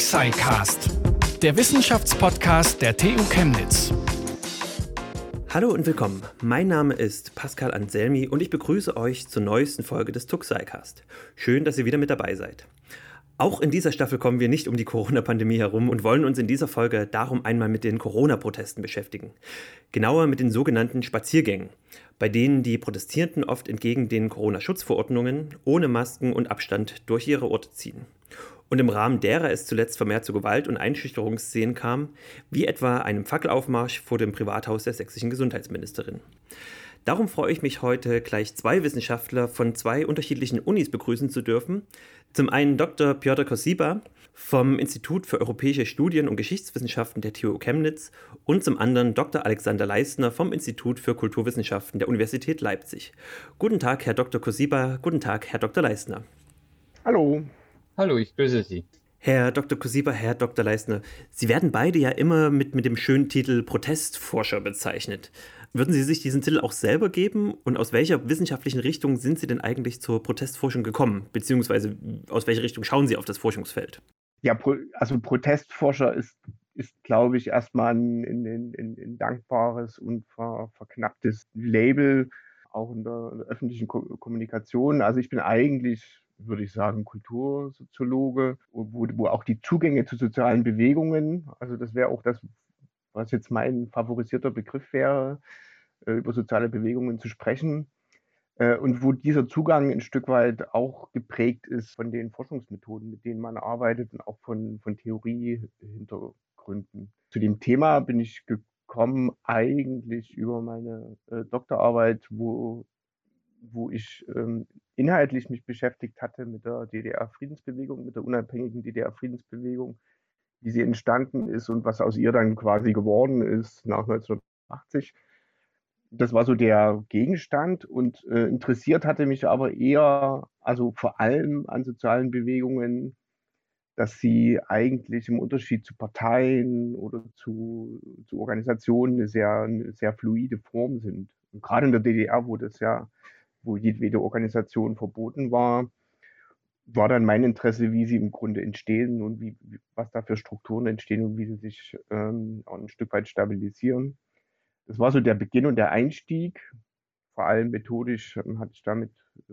Tuxicast, der Wissenschaftspodcast der TU Chemnitz. Hallo und willkommen. Mein Name ist Pascal Anselmi und ich begrüße euch zur neuesten Folge des Tuxicast. Schön, dass ihr wieder mit dabei seid. Auch in dieser Staffel kommen wir nicht um die Corona-Pandemie herum und wollen uns in dieser Folge darum einmal mit den Corona-Protesten beschäftigen. Genauer mit den sogenannten Spaziergängen, bei denen die Protestierenden oft entgegen den Corona-Schutzverordnungen ohne Masken und Abstand durch ihre Orte ziehen und im Rahmen derer es zuletzt vermehrt zu Gewalt- und Einschüchterungsszenen kam, wie etwa einem Fackelaufmarsch vor dem Privathaus der sächsischen Gesundheitsministerin. Darum freue ich mich heute, gleich zwei Wissenschaftler von zwei unterschiedlichen Unis begrüßen zu dürfen. Zum einen Dr. Piotr Kosiba vom Institut für Europäische Studien und Geschichtswissenschaften der TU Chemnitz und zum anderen Dr. Alexander Leistner vom Institut für Kulturwissenschaften der Universität Leipzig. Guten Tag, Herr Dr. Kosiba. Guten Tag, Herr Dr. Leistner. Hallo. Hallo, ich grüße Sie. Herr Dr. Kosiba, Herr Dr. Leistner, Sie werden beide ja immer mit, mit dem schönen Titel Protestforscher bezeichnet. Würden Sie sich diesen Titel auch selber geben? Und aus welcher wissenschaftlichen Richtung sind Sie denn eigentlich zur Protestforschung gekommen? Beziehungsweise aus welcher Richtung schauen Sie auf das Forschungsfeld? Ja, also Protestforscher ist, ist glaube ich, erstmal ein, ein, ein, ein dankbares und ver, verknapptes Label, auch in der, in der öffentlichen Ko Kommunikation. Also ich bin eigentlich würde ich sagen, Kultursoziologe, wo, wo auch die Zugänge zu sozialen Bewegungen, also das wäre auch das, was jetzt mein favorisierter Begriff wäre, äh, über soziale Bewegungen zu sprechen. Äh, und wo dieser Zugang ein Stück weit auch geprägt ist von den Forschungsmethoden, mit denen man arbeitet und auch von, von Theoriehintergründen. Zu dem Thema bin ich gekommen eigentlich über meine äh, Doktorarbeit, wo wo ich ähm, inhaltlich mich beschäftigt hatte mit der DDR-Friedensbewegung, mit der unabhängigen DDR-Friedensbewegung, wie sie entstanden ist und was aus ihr dann quasi geworden ist nach 1980. Das war so der Gegenstand und äh, interessiert hatte mich aber eher, also vor allem an sozialen Bewegungen, dass sie eigentlich im Unterschied zu Parteien oder zu, zu Organisationen eine sehr, eine sehr fluide Form sind. Und gerade in der DDR, wo das ja wo jedwede Organisation verboten war, war dann mein Interesse, wie sie im Grunde entstehen und wie, was da für Strukturen entstehen und wie sie sich ähm, ein Stück weit stabilisieren. Das war so der Beginn und der Einstieg. Vor allem methodisch ähm, hatte ich da mit äh,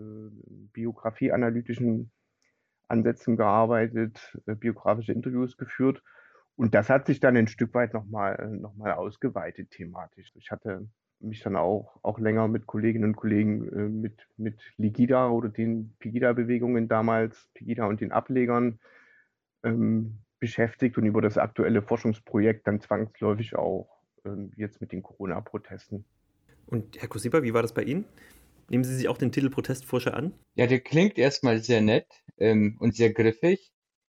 biografieanalytischen Ansätzen gearbeitet, äh, biografische Interviews geführt. Und das hat sich dann ein Stück weit nochmal noch mal ausgeweitet thematisch. Ich hatte mich dann auch, auch länger mit Kolleginnen und Kollegen äh, mit, mit Ligida oder den Pegida-Bewegungen damals, Pegida und den Ablegern ähm, beschäftigt und über das aktuelle Forschungsprojekt dann zwangsläufig auch ähm, jetzt mit den Corona-Protesten. Und Herr Kosiba, wie war das bei Ihnen? Nehmen Sie sich auch den Titel Protestforscher an? Ja, der klingt erstmal sehr nett ähm, und sehr griffig.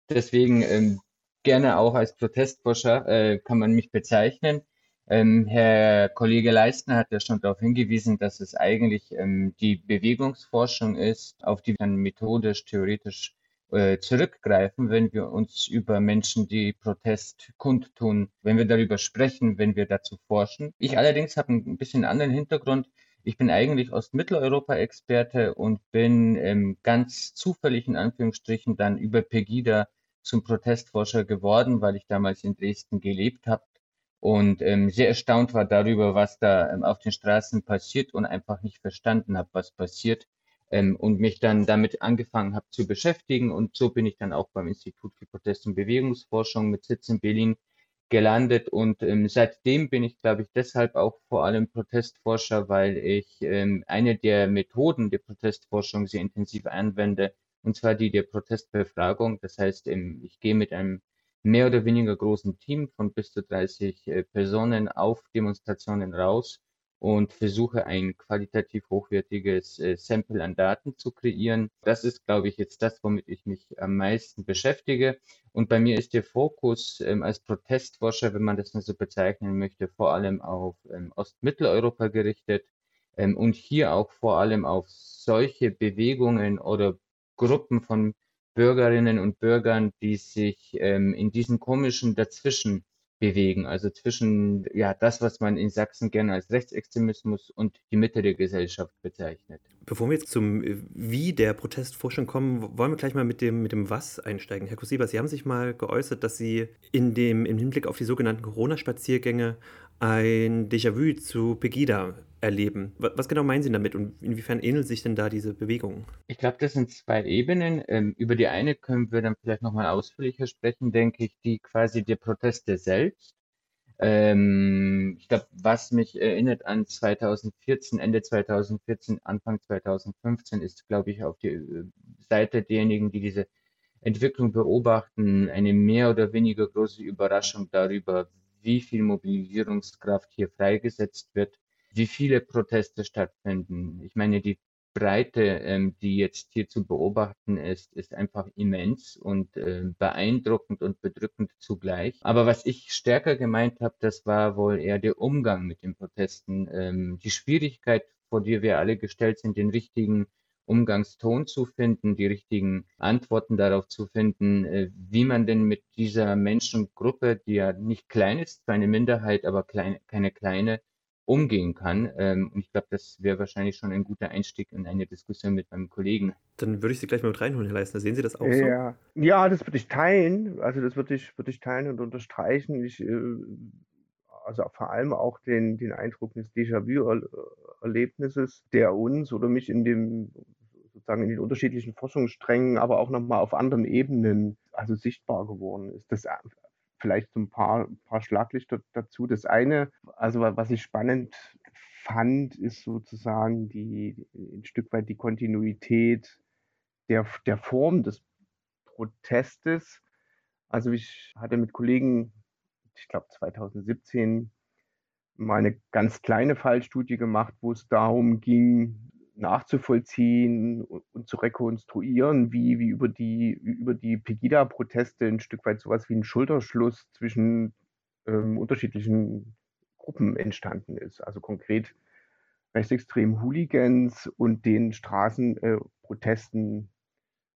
Deswegen ähm, gerne auch als Protestforscher äh, kann man mich bezeichnen. Ähm, Herr Kollege Leistner hat ja schon darauf hingewiesen, dass es eigentlich ähm, die Bewegungsforschung ist, auf die wir dann methodisch, theoretisch äh, zurückgreifen, wenn wir uns über Menschen, die Protest kundtun, wenn wir darüber sprechen, wenn wir dazu forschen. Ich allerdings habe ein bisschen anderen Hintergrund. Ich bin eigentlich Ostmitteleuropa-Experte und bin ähm, ganz zufällig in Anführungsstrichen dann über Pegida zum Protestforscher geworden, weil ich damals in Dresden gelebt habe und ähm, sehr erstaunt war darüber, was da ähm, auf den Straßen passiert und einfach nicht verstanden habe, was passiert ähm, und mich dann damit angefangen habe zu beschäftigen und so bin ich dann auch beim Institut für Protest- und Bewegungsforschung mit Sitz in Berlin gelandet und ähm, seitdem bin ich, glaube ich, deshalb auch vor allem Protestforscher, weil ich ähm, eine der Methoden der Protestforschung sehr intensiv anwende, und zwar die der Protestbefragung. Das heißt, ähm, ich gehe mit einem mehr oder weniger großen Team von bis zu 30 äh, Personen auf Demonstrationen raus und versuche ein qualitativ hochwertiges äh, Sample an Daten zu kreieren. Das ist, glaube ich, jetzt das, womit ich mich am meisten beschäftige. Und bei mir ist der Fokus ähm, als Protestforscher, wenn man das nur so bezeichnen möchte, vor allem auf ähm, Ostmitteleuropa gerichtet ähm, und hier auch vor allem auf solche Bewegungen oder Gruppen von Bürgerinnen und Bürgern, die sich ähm, in diesen komischen Dazwischen bewegen. Also zwischen ja das, was man in Sachsen gerne als Rechtsextremismus und die Mitte der Gesellschaft bezeichnet. Bevor wir jetzt zum Wie der Protestforschung kommen, wollen wir gleich mal mit dem, mit dem Was einsteigen. Herr Kusiba, Sie haben sich mal geäußert, dass Sie in dem, im Hinblick auf die sogenannten Corona-Spaziergänge ein Déjà-vu zu Pegida erleben. Was genau meinen Sie damit und inwiefern ähneln sich denn da diese Bewegungen? Ich glaube, das sind zwei Ebenen. Ähm, über die eine können wir dann vielleicht nochmal ausführlicher sprechen, denke ich, die quasi der Proteste selbst. Ähm, ich glaube, was mich erinnert an 2014, Ende 2014, Anfang 2015, ist, glaube ich, auf die äh, Seite derjenigen, die diese Entwicklung beobachten, eine mehr oder weniger große Überraschung darüber, wie viel Mobilisierungskraft hier freigesetzt wird wie viele Proteste stattfinden. Ich meine, die Breite, ähm, die jetzt hier zu beobachten ist, ist einfach immens und äh, beeindruckend und bedrückend zugleich. Aber was ich stärker gemeint habe, das war wohl eher der Umgang mit den Protesten, ähm, die Schwierigkeit, vor der wir alle gestellt sind, den richtigen Umgangston zu finden, die richtigen Antworten darauf zu finden, äh, wie man denn mit dieser Menschengruppe, die ja nicht klein ist, zwar eine Minderheit, aber klein, keine kleine, umgehen kann. Ähm, und ich glaube, das wäre wahrscheinlich schon ein guter Einstieg in eine Diskussion mit meinem Kollegen. Dann würde ich Sie gleich mal mit reinholen, Herr Leisner. Sehen Sie das auch so? Ja, ja das würde ich teilen. Also das würde ich, würde ich teilen und unterstreichen. Ich, äh, also vor allem auch den, den Eindruck des Déjà-vu-Erlebnisses, der uns oder mich in dem sozusagen in den unterschiedlichen Forschungssträngen, aber auch nochmal auf anderen Ebenen also sichtbar geworden ist. Das vielleicht so ein paar, paar Schlaglichter dazu. Das eine, also was ich spannend fand, ist sozusagen die, ein Stück weit die Kontinuität der, der Form des Protestes. Also ich hatte mit Kollegen, ich glaube 2017, mal eine ganz kleine Fallstudie gemacht, wo es darum ging, nachzuvollziehen und zu rekonstruieren, wie, wie über die, über die Pegida-Proteste ein Stück weit sowas wie ein Schulterschluss zwischen ähm, unterschiedlichen Gruppen entstanden ist. Also konkret rechtsextremen Hooligans und den Straßenprotesten äh,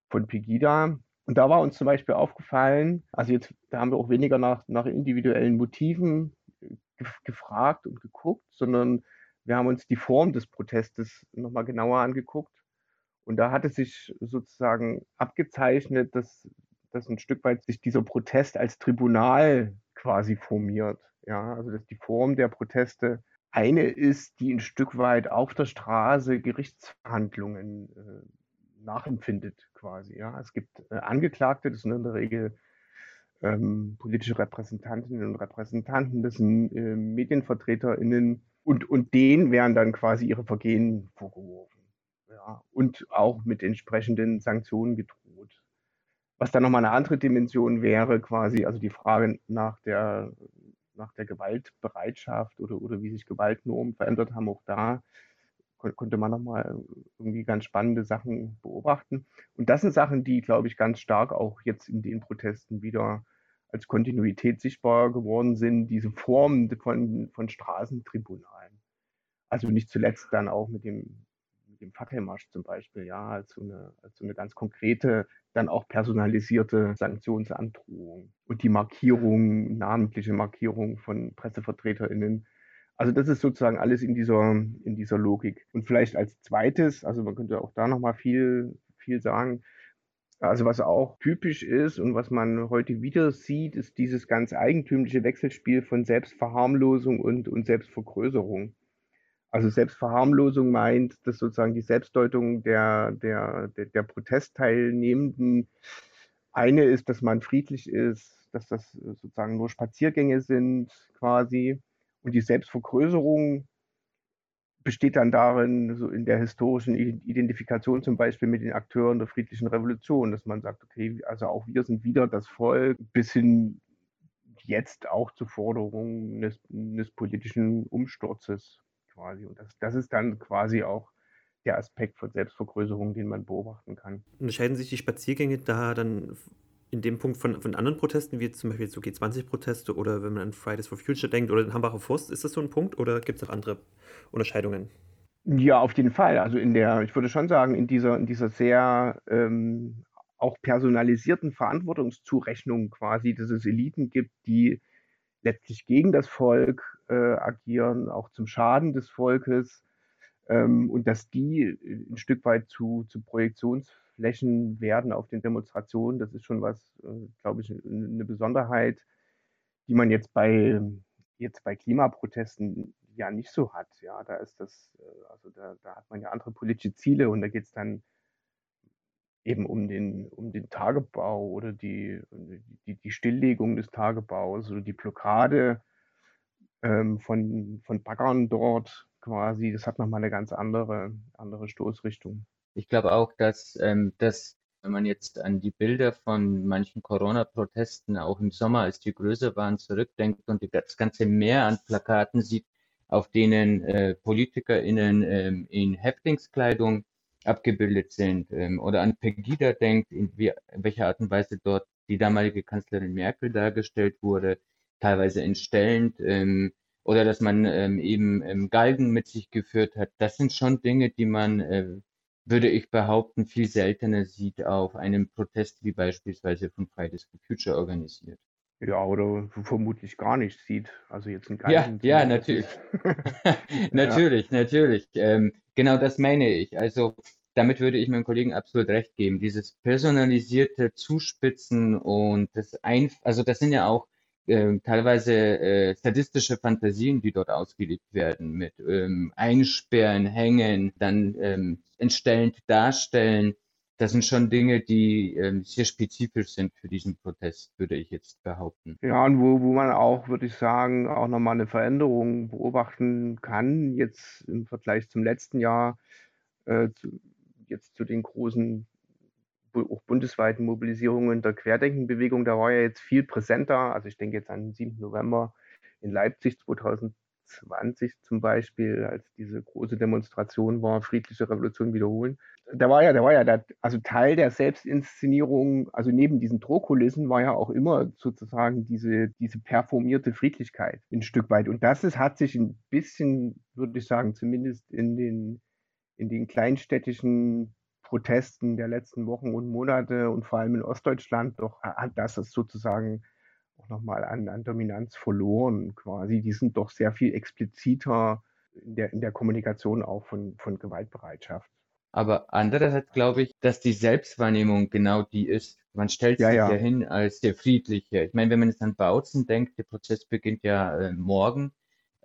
von Pegida. Und da war uns zum Beispiel aufgefallen, also jetzt, da haben wir auch weniger nach, nach individuellen Motiven äh, gefragt und geguckt, sondern wir haben uns die Form des Protestes nochmal genauer angeguckt. Und da hat es sich sozusagen abgezeichnet, dass, dass ein Stück weit sich dieser Protest als Tribunal quasi formiert. Ja, also dass die Form der Proteste eine ist, die ein Stück weit auf der Straße Gerichtsverhandlungen äh, nachempfindet quasi. Ja, es gibt äh, Angeklagte, das sind in der Regel ähm, politische Repräsentantinnen und Repräsentanten, das sind äh, MedienvertreterInnen, und, und denen werden dann quasi ihre Vergehen vorgeworfen. Ja, und auch mit entsprechenden Sanktionen gedroht. Was dann nochmal eine andere Dimension wäre, quasi, also die Frage nach der, nach der Gewaltbereitschaft oder, oder wie sich Gewaltnormen verändert haben, auch da konnte man nochmal irgendwie ganz spannende Sachen beobachten. Und das sind Sachen, die, glaube ich, ganz stark auch jetzt in den Protesten wieder als Kontinuität sichtbar geworden sind, diese Formen von, von Straßentribunalen. Also nicht zuletzt dann auch mit dem, mit dem Fackelmarsch zum Beispiel, ja, als so, eine, als so eine ganz konkrete, dann auch personalisierte Sanktionsandrohung und die Markierung, namentliche Markierung von PressevertreterInnen. Also das ist sozusagen alles in dieser, in dieser Logik. Und vielleicht als zweites, also man könnte auch da nochmal viel, viel sagen, also was auch typisch ist und was man heute wieder sieht, ist dieses ganz eigentümliche Wechselspiel von Selbstverharmlosung und, und Selbstvergrößerung. Also Selbstverharmlosung meint, dass sozusagen die Selbstdeutung der, der, der, der Protestteilnehmenden eine ist, dass man friedlich ist, dass das sozusagen nur Spaziergänge sind quasi. Und die Selbstvergrößerung besteht dann darin, so in der historischen Identifikation zum Beispiel mit den Akteuren der friedlichen Revolution, dass man sagt, okay, also auch wir sind wieder das Volk, bis hin jetzt auch zur Forderung des, des politischen Umsturzes quasi. Und das, das ist dann quasi auch der Aspekt von Selbstvergrößerung, den man beobachten kann. Unterscheiden sich die Spaziergänge da dann in dem Punkt von, von anderen Protesten, wie zum Beispiel so G20-Proteste oder wenn man an Fridays for Future denkt oder den Hambacher Forst, ist das so ein Punkt oder gibt es auch andere Unterscheidungen? Ja, auf jeden Fall. Also in der, ich würde schon sagen, in dieser, in dieser sehr ähm, auch personalisierten Verantwortungszurechnung quasi, dass es Eliten gibt, die letztlich gegen das Volk äh, agieren, auch zum Schaden des Volkes. Ähm, und dass die ein Stück weit zu, zu Projektionsflächen werden auf den Demonstrationen, das ist schon was, äh, glaube ich, eine Besonderheit, die man jetzt bei, jetzt bei Klimaprotesten ja nicht so hat. Ja, da ist das, äh, also da, da hat man ja andere politische Ziele und da geht es dann eben um den, um den Tagebau oder die, die, die Stilllegung des Tagebaus oder die Blockade ähm, von, von Baggern dort quasi. Das hat nochmal eine ganz andere, andere Stoßrichtung. Ich glaube auch, dass, ähm, dass wenn man jetzt an die Bilder von manchen Corona-Protesten auch im Sommer, als die größer waren, zurückdenkt und das ganze Meer an Plakaten sieht, auf denen äh, PolitikerInnen ähm, in Häftlingskleidung abgebildet sind ähm, oder an Pegida denkt, in, wie, in welcher Art und Weise dort die damalige Kanzlerin Merkel dargestellt wurde, teilweise entstellend, ähm, oder dass man ähm, eben ähm, Galgen mit sich geführt hat. Das sind schon Dinge, die man, äh, würde ich behaupten, viel seltener sieht auf einem Protest wie beispielsweise von Fridays for Future organisiert. Ja, oder vermutlich gar nicht sieht. Also jetzt ein. Ja, ja, natürlich. natürlich, ja. natürlich. Ähm, genau das meine ich. Also damit würde ich meinem Kollegen absolut recht geben. Dieses personalisierte Zuspitzen und das ein, also das sind ja auch äh, teilweise äh, sadistische Fantasien, die dort ausgelebt werden, mit ähm, Einsperren, Hängen, dann ähm, entstellend darstellen. Das sind schon Dinge, die ähm, sehr spezifisch sind für diesen Protest, würde ich jetzt behaupten. Ja, und wo, wo man auch, würde ich sagen, auch nochmal eine Veränderung beobachten kann, jetzt im Vergleich zum letzten Jahr, äh, zu, jetzt zu den großen auch bundesweiten Mobilisierungen der Querdenkenbewegung, da war ja jetzt viel präsenter. Also ich denke jetzt an den 7. November in Leipzig 2020 zum Beispiel, als diese große Demonstration war, friedliche Revolution wiederholen. Da war ja, da war ja der, also Teil der Selbstinszenierung, also neben diesen Drohkulissen war ja auch immer sozusagen diese, diese performierte Friedlichkeit ein Stück weit. Und das ist, hat sich ein bisschen, würde ich sagen, zumindest in den, in den kleinstädtischen Protesten der letzten Wochen und Monate und vor allem in Ostdeutschland doch hat das ist sozusagen auch nochmal an, an Dominanz verloren quasi. Die sind doch sehr viel expliziter in der, in der Kommunikation auch von, von Gewaltbereitschaft. Aber andererseits glaube ich, dass die Selbstwahrnehmung genau die ist. Man stellt ja, sich ja. ja hin als der Friedliche. Ich meine, wenn man jetzt an Bautzen denkt, der Prozess beginnt ja äh, morgen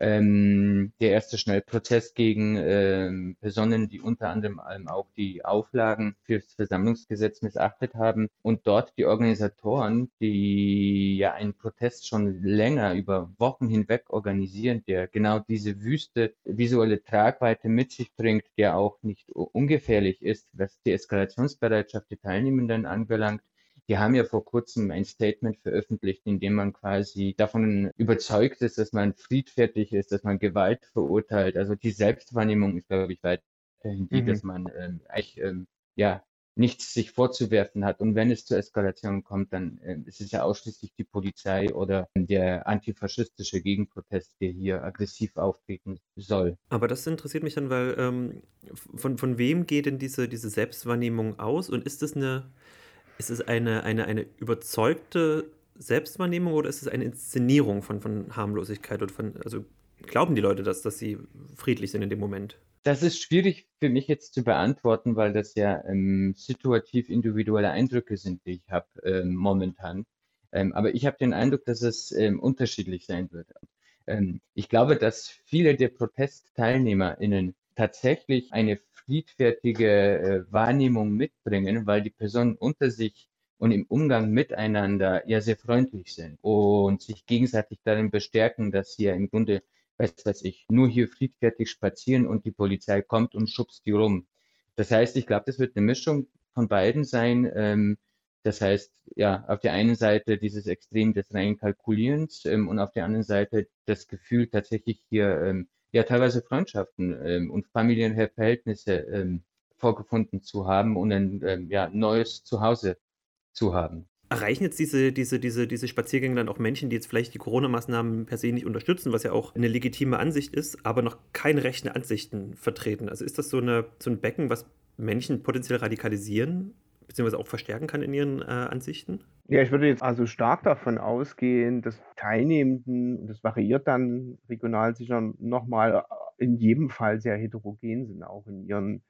ähm, der erste Schnellprozess gegen ähm, Personen, die unter anderem auch die Auflagen fürs Versammlungsgesetz missachtet haben. Und dort die Organisatoren, die ja einen Protest schon länger über Wochen hinweg organisieren, der genau diese wüste visuelle Tragweite mit sich bringt, der auch nicht ungefährlich ist, was die Eskalationsbereitschaft der Teilnehmenden anbelangt, die haben ja vor kurzem ein Statement veröffentlicht, in dem man quasi davon überzeugt ist, dass man friedfertig ist, dass man Gewalt verurteilt. Also die Selbstwahrnehmung ist, glaube ich, weiterhin die, mhm. dass man ähm, eigentlich ähm, ja nichts sich vorzuwerfen hat. Und wenn es zur Eskalation kommt, dann äh, ist es ja ausschließlich die Polizei oder der antifaschistische Gegenprotest, der hier aggressiv auftreten soll. Aber das interessiert mich dann, weil ähm, von, von wem geht denn diese, diese Selbstwahrnehmung aus? Und ist das eine ist es eine, eine, eine überzeugte Selbstwahrnehmung oder ist es eine Inszenierung von, von Harmlosigkeit oder von, also glauben die Leute das, dass sie friedlich sind in dem Moment? Das ist schwierig für mich jetzt zu beantworten, weil das ja ähm, situativ individuelle Eindrücke sind, die ich habe ähm, momentan. Ähm, aber ich habe den Eindruck, dass es ähm, unterschiedlich sein wird. Ähm, ich glaube, dass viele der ProtestteilnehmerInnen tatsächlich eine friedfertige äh, Wahrnehmung mitbringen, weil die Personen unter sich und im Umgang miteinander ja sehr freundlich sind und sich gegenseitig darin bestärken, dass sie ja im Grunde, weiß was ich, nur hier friedfertig spazieren und die Polizei kommt und schubst die rum. Das heißt, ich glaube, das wird eine Mischung von beiden sein. Ähm, das heißt, ja, auf der einen Seite dieses Extrem des reinen Kalkulierens ähm, und auf der anderen Seite das Gefühl, tatsächlich hier ähm, ja teilweise Freundschaften ähm, und familiäre Verhältnisse ähm, vorgefunden zu haben und ein ähm, ja, neues Zuhause zu haben. Erreichen jetzt diese, diese, diese, diese Spaziergänge dann auch Menschen, die jetzt vielleicht die Corona-Maßnahmen per se nicht unterstützen, was ja auch eine legitime Ansicht ist, aber noch keine rechten Ansichten vertreten? Also ist das so, eine, so ein Becken, was Menschen potenziell radikalisieren, beziehungsweise auch verstärken kann in ihren äh, Ansichten? Ja, ich würde jetzt also stark davon ausgehen, dass Teilnehmenden, und das variiert dann regional sicher nochmal, in jedem Fall sehr heterogen sind, auch in ihren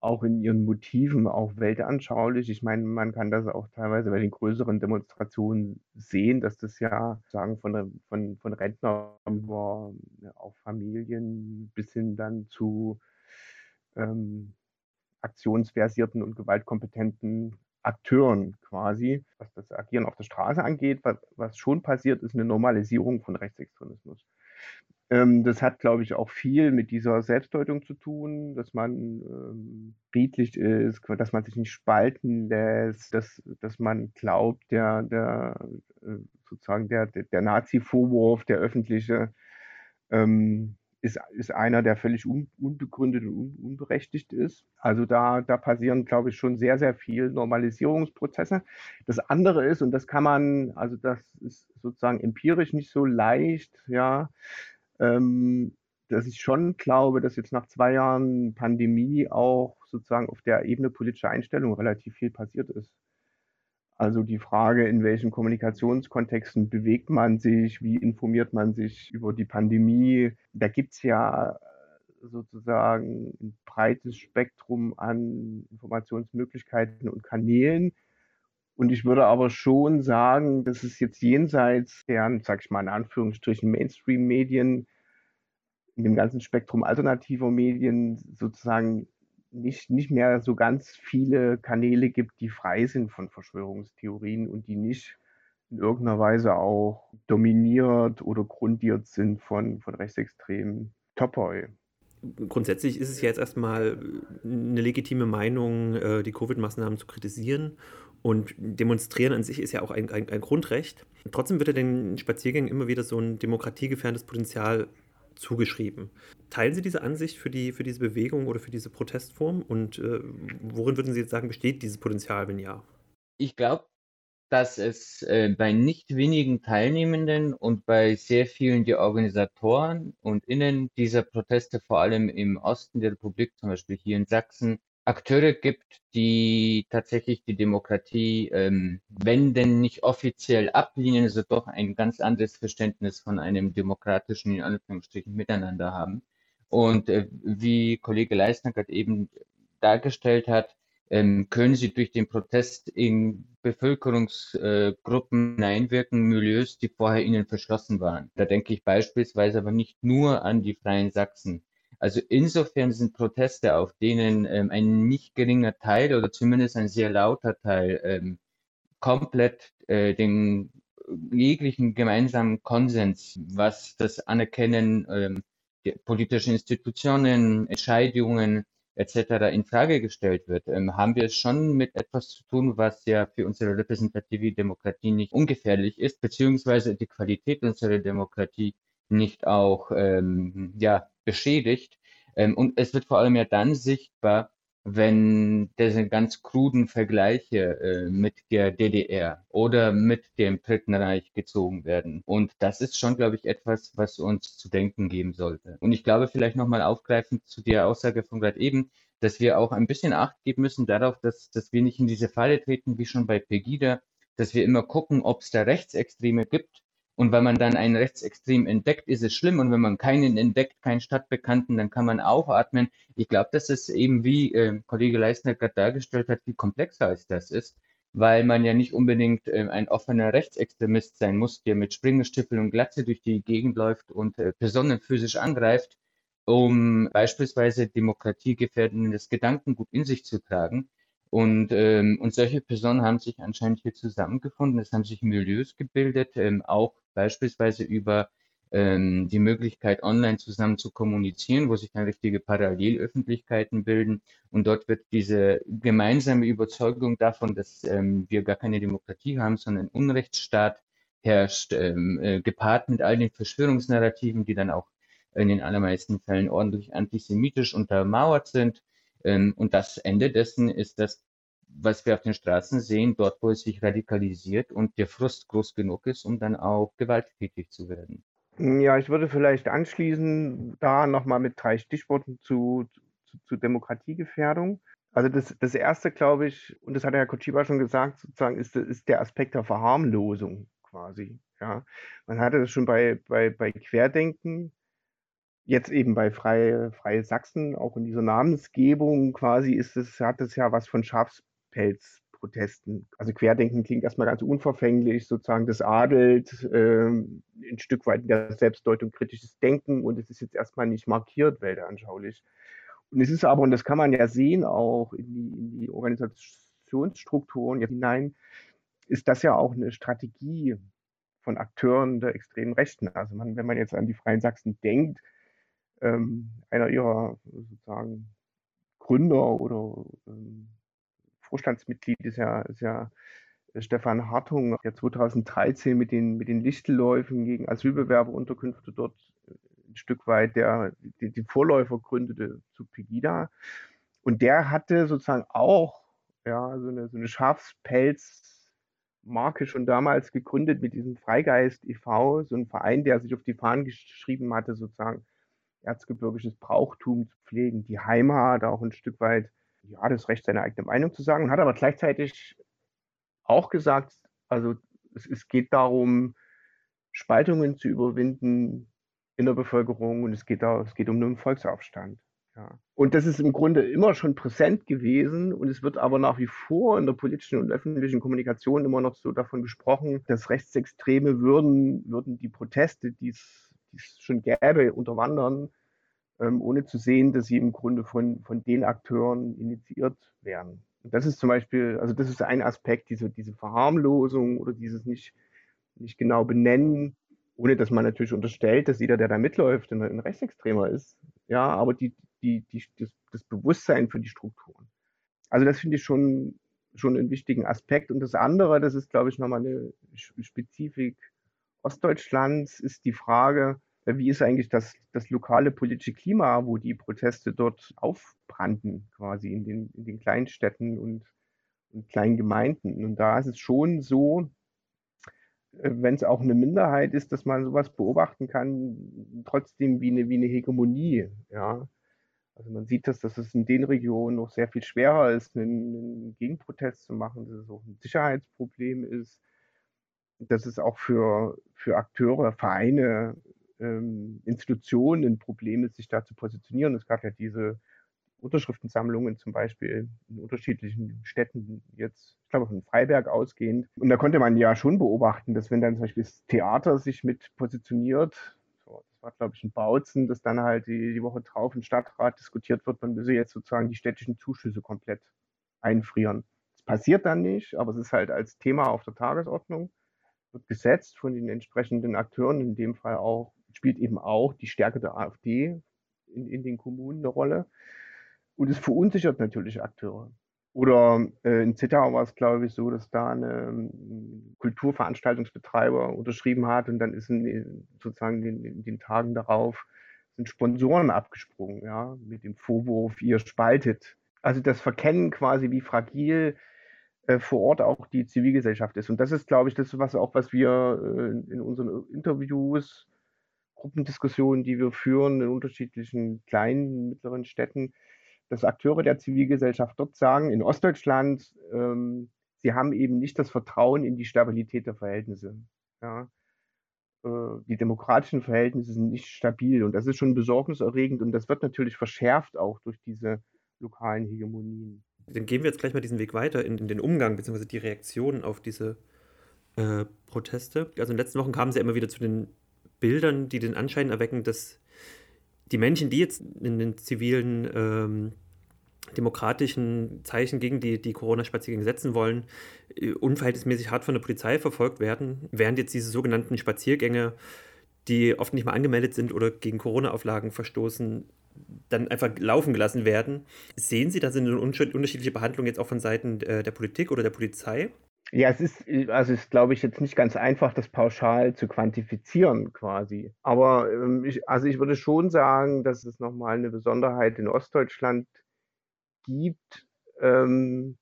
auch in ihren Motiven, auch weltanschaulich. Ich meine, man kann das auch teilweise bei den größeren Demonstrationen sehen, dass das ja sagen von, von, von Rentnern über ja, auch Familien bis hin dann zu ähm, aktionsversierten und gewaltkompetenten Akteuren quasi, was das Agieren auf der Straße angeht. Was, was schon passiert, ist eine Normalisierung von Rechtsextremismus. Ähm, das hat, glaube ich, auch viel mit dieser Selbstdeutung zu tun, dass man ähm, friedlich ist, dass man sich nicht spalten lässt, dass, dass man glaubt, der, der äh, sozusagen der, der Nazi-Vorwurf, der öffentliche, ähm, ist, ist einer, der völlig un, unbegründet und un, unberechtigt ist. Also da, da passieren, glaube ich, schon sehr, sehr viel Normalisierungsprozesse. Das andere ist, und das kann man, also das ist sozusagen empirisch nicht so leicht, ja, ähm, dass ich schon glaube, dass jetzt nach zwei Jahren Pandemie auch sozusagen auf der Ebene politischer Einstellung relativ viel passiert ist. Also die Frage, in welchen Kommunikationskontexten bewegt man sich, wie informiert man sich über die Pandemie. Da gibt es ja sozusagen ein breites Spektrum an Informationsmöglichkeiten und Kanälen. Und ich würde aber schon sagen, dass es jetzt jenseits der, sag ich mal in Anführungsstrichen, Mainstream-Medien, in dem ganzen Spektrum alternativer Medien sozusagen nicht, nicht mehr so ganz viele Kanäle gibt, die frei sind von Verschwörungstheorien und die nicht in irgendeiner Weise auch dominiert oder grundiert sind von, von rechtsextremen Topoi grundsätzlich ist es ja jetzt erstmal eine legitime Meinung, äh, die Covid-Maßnahmen zu kritisieren. Und demonstrieren an sich ist ja auch ein, ein, ein Grundrecht. Trotzdem wird ja den Spaziergängen immer wieder so ein demokratiegefährdendes Potenzial zugeschrieben. Teilen Sie diese Ansicht für, die, für diese Bewegung oder für diese Protestform? Und äh, worin würden Sie jetzt sagen, besteht dieses Potenzial, wenn ja? Ich glaube, dass es äh, bei nicht wenigen Teilnehmenden und bei sehr vielen der Organisatoren und Innen dieser Proteste, vor allem im Osten der Republik, zum Beispiel hier in Sachsen, Akteure gibt, die tatsächlich die Demokratie, ähm, wenn denn nicht offiziell ablehnen, so doch ein ganz anderes Verständnis von einem demokratischen, in Anführungsstrichen, Miteinander haben. Und äh, wie Kollege Leisner gerade eben dargestellt hat, ähm, können sie durch den Protest in Bevölkerungsgruppen hineinwirken, Milieus, die vorher ihnen verschlossen waren. Da denke ich beispielsweise aber nicht nur an die Freien Sachsen. Also insofern sind Proteste, auf denen ähm, ein nicht geringer Teil oder zumindest ein sehr lauter Teil ähm, komplett äh, den jeglichen gemeinsamen Konsens, was das Anerkennen ähm, politischer Institutionen, Entscheidungen, etc. in Frage gestellt wird, ähm, haben wir es schon mit etwas zu tun, was ja für unsere repräsentative Demokratie nicht ungefährlich ist, beziehungsweise die Qualität unserer Demokratie nicht auch ähm, ja, beschädigt. Ähm, und es wird vor allem ja dann sichtbar, wenn diese ganz kruden Vergleiche äh, mit der DDR oder mit dem Dritten Reich gezogen werden. Und das ist schon, glaube ich, etwas, was uns zu denken geben sollte. Und ich glaube, vielleicht nochmal aufgreifend zu der Aussage von gerade eben, dass wir auch ein bisschen Acht geben müssen darauf, dass, dass wir nicht in diese Falle treten, wie schon bei Pegida, dass wir immer gucken, ob es da Rechtsextreme gibt und wenn man dann einen Rechtsextrem entdeckt, ist es schlimm. Und wenn man keinen entdeckt, keinen Stadtbekannten, dann kann man aufatmen. Ich glaube, dass es eben, wie äh, Kollege Leistner gerade dargestellt hat, viel komplexer als das ist, weil man ja nicht unbedingt äh, ein offener Rechtsextremist sein muss, der mit Springerstiefel und Glatze durch die Gegend läuft und äh, Personen physisch angreift, um beispielsweise demokratiegefährdendes Gedankengut in sich zu tragen. Und, ähm, und solche Personen haben sich anscheinend hier zusammengefunden. Es haben sich Milieus gebildet, ähm, auch beispielsweise über ähm, die Möglichkeit, online zusammen zu kommunizieren, wo sich dann richtige Parallelöffentlichkeiten bilden. Und dort wird diese gemeinsame Überzeugung davon, dass ähm, wir gar keine Demokratie haben, sondern ein Unrechtsstaat herrscht, ähm, äh, gepaart mit all den Verschwörungsnarrativen, die dann auch in den allermeisten Fällen ordentlich antisemitisch untermauert sind und das Ende dessen ist das, was wir auf den Straßen sehen, dort, wo es sich radikalisiert und der Frust groß genug ist, um dann auch gewalttätig zu werden. Ja, ich würde vielleicht anschließen, da nochmal mit drei Stichworten zu, zu, zu Demokratiegefährdung. Also das, das erste, glaube ich, und das hat Herr Kochiba schon gesagt, sozusagen, ist, ist der Aspekt der Verharmlosung quasi. Ja. Man hatte das schon bei, bei, bei Querdenken, jetzt eben bei Freie, Freie Sachsen, auch in dieser Namensgebung quasi ist es, hat es ja was von Schafspelzprotesten. Also Querdenken klingt erstmal ganz unverfänglich, sozusagen das adelt ähm, ein Stück weit in der Selbstdeutung kritisches Denken und es ist jetzt erstmal nicht markiert weltanschaulich. Und es ist aber, und das kann man ja sehen, auch in die, in die Organisationsstrukturen hinein, ist das ja auch eine Strategie von Akteuren der extremen Rechten. Also man, wenn man jetzt an die Freien Sachsen denkt, ähm, einer ihrer sozusagen Gründer oder ähm, Vorstandsmitglied ist ja, ist ja Stefan Hartung, der 2013 mit den, mit den Lichtelläufen gegen Asylbewerberunterkünfte dort ein Stück weit der, die, die Vorläufer gründete zu Pegida. Und der hatte sozusagen auch ja, so eine, so eine Schafspelzmarke schon damals gegründet mit diesem Freigeist e.V., so ein Verein, der sich auf die Fahnen geschrieben hatte, sozusagen erzgebirgisches Brauchtum zu pflegen, die Heimat, auch ein Stück weit ja, das Recht, seine eigene Meinung zu sagen, und hat aber gleichzeitig auch gesagt, also es, es geht darum, Spaltungen zu überwinden, in der Bevölkerung und es geht, da, es geht um einen Volksaufstand. Ja. Und das ist im Grunde immer schon präsent gewesen und es wird aber nach wie vor in der politischen und öffentlichen Kommunikation immer noch so davon gesprochen, dass Rechtsextreme würden, würden die Proteste, die es schon gäbe, unterwandern, ähm, ohne zu sehen, dass sie im Grunde von, von den Akteuren initiiert werden. Und das ist zum Beispiel, also das ist ein Aspekt, diese, diese Verharmlosung oder dieses nicht, nicht genau benennen ohne dass man natürlich unterstellt, dass jeder, der da mitläuft, ein, ein Rechtsextremer ist. Ja, aber die, die, die, das, das Bewusstsein für die Strukturen. Also das finde ich schon, schon einen wichtigen Aspekt. Und das andere, das ist, glaube ich, nochmal eine Spezifik Ostdeutschlands, ist die Frage, äh, wie ist eigentlich das, das lokale politische Klima, wo die Proteste dort aufbrannten, quasi in den, in den kleinen Städten und, und kleinen Gemeinden. Und da ist es schon so, äh, wenn es auch eine Minderheit ist, dass man sowas beobachten kann, trotzdem wie eine, wie eine Hegemonie. Ja? Also man sieht, dass, dass es in den Regionen noch sehr viel schwerer ist, einen, einen Gegenprotest zu machen, dass es auch ein Sicherheitsproblem ist, dass es auch für, für Akteure, Vereine, ähm, Institutionen ein Problem ist, sich da zu positionieren. Es gab ja diese Unterschriftensammlungen zum Beispiel in unterschiedlichen Städten jetzt, ich glaube von Freiberg ausgehend. Und da konnte man ja schon beobachten, dass wenn dann zum Beispiel das Theater sich mit positioniert, das war glaube ich ein Bautzen, dass dann halt die, die Woche drauf im Stadtrat diskutiert wird, man müsse jetzt sozusagen die städtischen Zuschüsse komplett einfrieren. Das passiert dann nicht, aber es ist halt als Thema auf der Tagesordnung, wird gesetzt von den entsprechenden Akteuren, in dem Fall auch, spielt eben auch die Stärke der AfD in, in den Kommunen eine Rolle. Und es verunsichert natürlich Akteure. Oder äh, in Zittau war es, glaube ich, so, dass da ein ähm, Kulturveranstaltungsbetreiber unterschrieben hat und dann ist in, sozusagen in, in, den Tagen darauf sind Sponsoren abgesprungen, ja, mit dem Vorwurf, ihr spaltet. Also das Verkennen quasi, wie fragil vor Ort auch die Zivilgesellschaft ist. Und das ist, glaube ich, das, was auch, was wir äh, in unseren Interviews, Gruppendiskussionen, die wir führen in unterschiedlichen kleinen, mittleren Städten, dass Akteure der Zivilgesellschaft dort sagen, in Ostdeutschland, ähm, sie haben eben nicht das Vertrauen in die Stabilität der Verhältnisse. Ja. Äh, die demokratischen Verhältnisse sind nicht stabil und das ist schon besorgniserregend und das wird natürlich verschärft auch durch diese lokalen Hegemonien. Dann gehen wir jetzt gleich mal diesen Weg weiter in, in den Umgang bzw. die Reaktionen auf diese äh, Proteste. Also in den letzten Wochen kamen sie ja immer wieder zu den Bildern, die den Anschein erwecken, dass die Menschen, die jetzt in den zivilen ähm, demokratischen Zeichen gegen die, die Corona-Spaziergänge setzen wollen, äh, unverhältnismäßig hart von der Polizei verfolgt werden, während jetzt diese sogenannten Spaziergänge, die oft nicht mal angemeldet sind oder gegen Corona-Auflagen verstoßen, dann einfach laufen gelassen werden. Sehen Sie da eine unterschiedliche Behandlung jetzt auch von Seiten äh, der Politik oder der Polizei? Ja, es ist, also ist, glaube ich, jetzt nicht ganz einfach, das pauschal zu quantifizieren quasi. Aber ähm, ich, also ich würde schon sagen, dass es nochmal eine Besonderheit in Ostdeutschland gibt, ähm,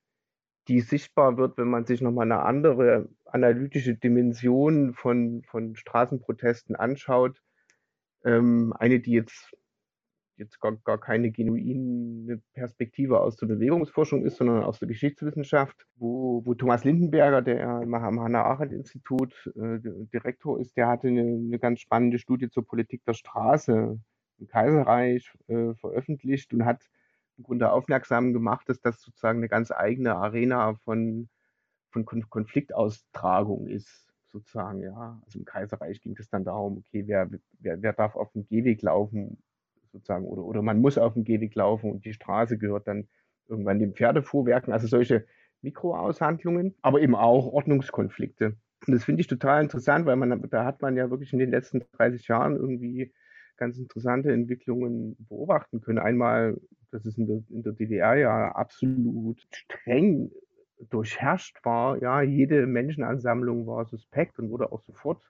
die sichtbar wird, wenn man sich nochmal eine andere analytische Dimension von, von Straßenprotesten anschaut. Ähm, eine, die jetzt jetzt gar, gar keine genuine Perspektive aus der Bewegungsforschung ist, sondern aus der Geschichtswissenschaft, wo, wo Thomas Lindenberger, der am Hannah-Arendt-Institut äh, Direktor ist, der hatte eine, eine, ganz spannende Studie zur Politik der Straße im Kaiserreich äh, veröffentlicht und hat im Grunde aufmerksam gemacht, dass das sozusagen eine ganz eigene Arena von, von Konfliktaustragung ist sozusagen, ja. Also im Kaiserreich ging es dann darum, okay, wer, wer, wer darf auf dem Gehweg laufen sozusagen oder, oder man muss auf dem Gehweg laufen und die Straße gehört dann irgendwann den Pferdefuhrwerken, also solche Mikroaushandlungen, aber eben auch Ordnungskonflikte. Und das finde ich total interessant, weil man da hat man ja wirklich in den letzten 30 Jahren irgendwie ganz interessante Entwicklungen beobachten können. Einmal, dass es in der, in der DDR ja absolut streng durchherrscht war. Ja, jede Menschenansammlung war suspekt und wurde auch sofort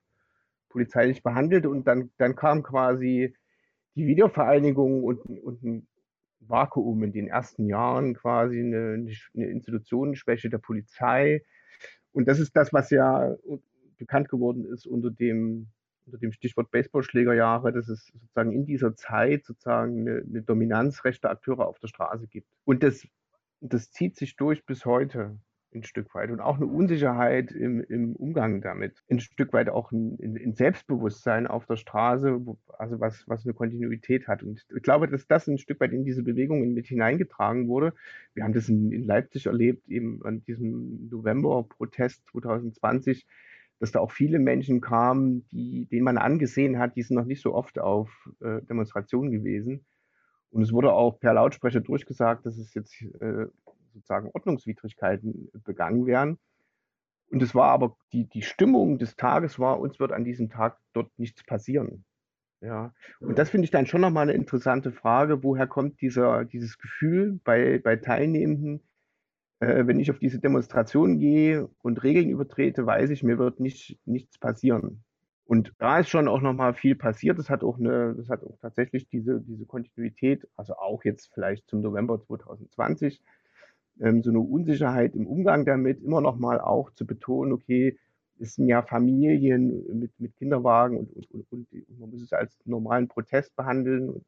polizeilich behandelt. Und dann, dann kam quasi die Wiedervereinigung und, und ein Vakuum in den ersten Jahren, quasi eine, eine Institutionenschwäche der Polizei. Und das ist das, was ja bekannt geworden ist unter dem, unter dem Stichwort Baseballschlägerjahre, dass es sozusagen in dieser Zeit sozusagen eine, eine Dominanz rechter Akteure auf der Straße gibt. Und das, das zieht sich durch bis heute ein Stück weit und auch eine Unsicherheit im, im Umgang damit. Ein Stück weit auch ein, ein, Selbstbewusstsein auf der Straße, also was, was eine Kontinuität hat. Und ich glaube, dass das ein Stück weit in diese Bewegungen mit hineingetragen wurde. Wir haben das in, in Leipzig erlebt, eben an diesem November-Protest 2020, dass da auch viele Menschen kamen, die, denen man angesehen hat, die sind noch nicht so oft auf äh, Demonstrationen gewesen. Und es wurde auch per Lautsprecher durchgesagt, dass es jetzt äh, sozusagen Ordnungswidrigkeiten begangen werden. Und es war aber die, die Stimmung des Tages war, uns wird an diesem Tag dort nichts passieren. Ja, und das finde ich dann schon nochmal eine interessante Frage. Woher kommt dieser, dieses Gefühl bei, bei Teilnehmenden, äh, wenn ich auf diese Demonstration gehe und Regeln übertrete, weiß ich, mir wird nicht, nichts passieren. Und da ist schon auch nochmal viel passiert. Das hat auch eine, das hat auch tatsächlich diese, diese Kontinuität, also auch jetzt vielleicht zum November 2020, ähm, so eine Unsicherheit im Umgang damit, immer noch mal auch zu betonen, okay, es sind ja Familien mit, mit Kinderwagen und, und, und, und man muss es als normalen Protest behandeln. Und,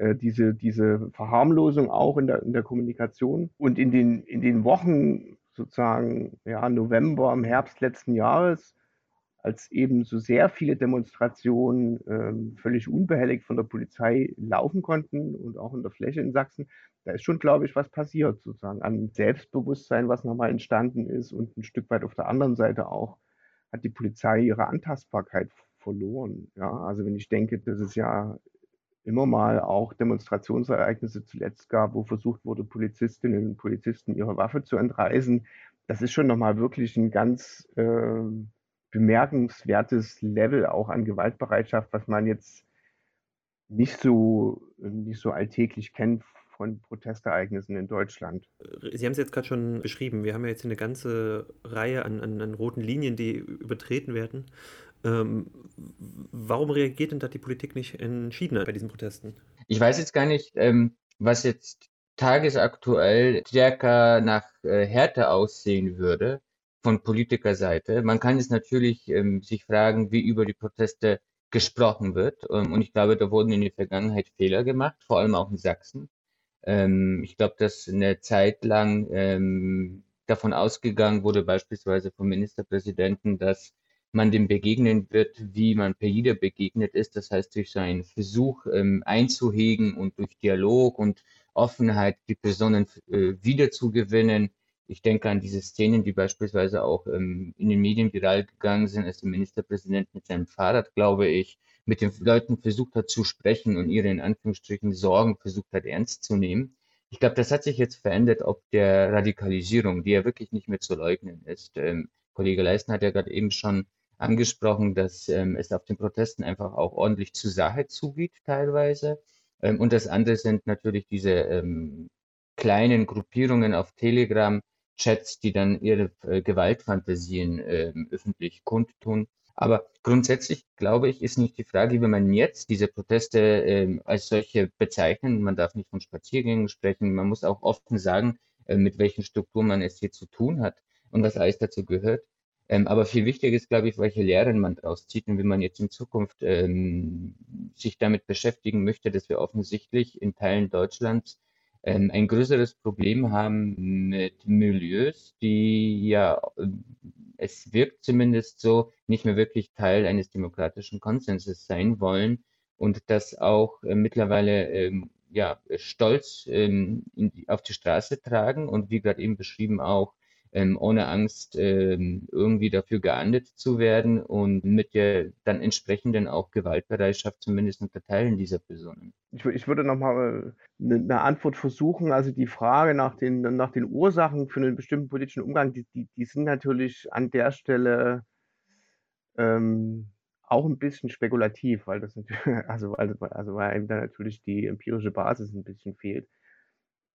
äh, diese, diese Verharmlosung auch in der, in der Kommunikation. Und in den, in den Wochen sozusagen, ja, November, im Herbst letzten Jahres, als eben so sehr viele Demonstrationen ähm, völlig unbehelligt von der Polizei laufen konnten und auch in der Fläche in Sachsen, da ist schon, glaube ich, was passiert, sozusagen an Selbstbewusstsein, was nochmal entstanden ist und ein Stück weit auf der anderen Seite auch hat die Polizei ihre Antastbarkeit verloren. Ja, also wenn ich denke, dass es ja immer mal auch Demonstrationsereignisse zuletzt gab, wo versucht wurde, Polizistinnen und Polizisten ihre Waffe zu entreißen, das ist schon nochmal wirklich ein ganz äh, bemerkenswertes Level auch an Gewaltbereitschaft, was man jetzt nicht so, nicht so alltäglich kennt von Protestereignissen in Deutschland. Sie haben es jetzt gerade schon beschrieben. Wir haben ja jetzt eine ganze Reihe an, an, an roten Linien, die übertreten werden. Ähm, warum reagiert denn da die Politik nicht entschiedener bei diesen Protesten? Ich weiß jetzt gar nicht, ähm, was jetzt tagesaktuell stärker nach äh, Härte aussehen würde von Politikerseite. Man kann jetzt natürlich ähm, sich fragen, wie über die Proteste gesprochen wird. Ähm, und ich glaube, da wurden in der Vergangenheit Fehler gemacht, vor allem auch in Sachsen. Ähm, ich glaube, dass eine Zeit lang ähm, davon ausgegangen wurde, beispielsweise vom Ministerpräsidenten, dass man dem begegnen wird, wie man per jeder begegnet ist. Das heißt, durch seinen Versuch ähm, einzuhegen und durch Dialog und Offenheit die Personen äh, wiederzugewinnen. Ich denke an diese Szenen, die beispielsweise auch ähm, in den Medien viral gegangen sind, als der Ministerpräsident mit seinem Fahrrad, glaube ich, mit den Leuten versucht hat zu sprechen und ihre in Anführungsstrichen Sorgen versucht hat ernst zu nehmen. Ich glaube, das hat sich jetzt verändert, ob der Radikalisierung, die ja wirklich nicht mehr zu leugnen ist. Ähm, Kollege Leisten hat ja gerade eben schon angesprochen, dass ähm, es auf den Protesten einfach auch ordentlich zur Sache zugeht teilweise. Ähm, und das andere sind natürlich diese ähm, kleinen Gruppierungen auf Telegram, Chats, die dann ihre äh, Gewaltfantasien ähm, öffentlich kundtun. Aber grundsätzlich, glaube ich, ist nicht die Frage, wie man jetzt diese Proteste äh, als solche bezeichnen. Man darf nicht von Spaziergängen sprechen. Man muss auch offen sagen, äh, mit welchen Strukturen man es hier zu tun hat und was alles dazu gehört. Ähm, aber viel wichtiger ist, glaube ich, welche Lehren man daraus zieht und wie man jetzt in Zukunft ähm, sich damit beschäftigen möchte, dass wir offensichtlich in Teilen Deutschlands ein größeres Problem haben mit Milieus, die ja, äh, es wirkt zumindest so, nicht mehr wirklich Teil eines demokratischen Konsenses sein wollen und das auch äh, mittlerweile ähm, ja, stolz ähm, auf die Straße tragen und wie gerade eben beschrieben auch ähm, ohne Angst ähm, irgendwie dafür geahndet zu werden und mit der dann entsprechenden auch Gewaltbereitschaft zumindest unter Teilen dieser Personen. Ich, ich würde nochmal eine, eine Antwort versuchen. Also die Frage nach den, nach den Ursachen für einen bestimmten politischen Umgang, die, die, die sind natürlich an der Stelle ähm, auch ein bisschen spekulativ, weil das also, also, also weil einem da natürlich die empirische Basis ein bisschen fehlt.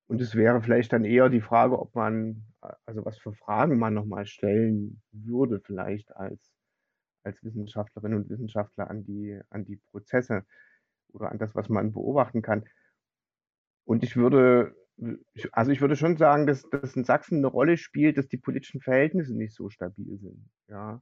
Und es wäre vielleicht dann eher die Frage, ob man, also was für Fragen man nochmal stellen würde, vielleicht als, als Wissenschaftlerinnen und Wissenschaftler an die, an die Prozesse oder an das, was man beobachten kann. Und ich würde, also ich würde schon sagen, dass, dass in Sachsen eine Rolle spielt, dass die politischen Verhältnisse nicht so stabil sind. Ja.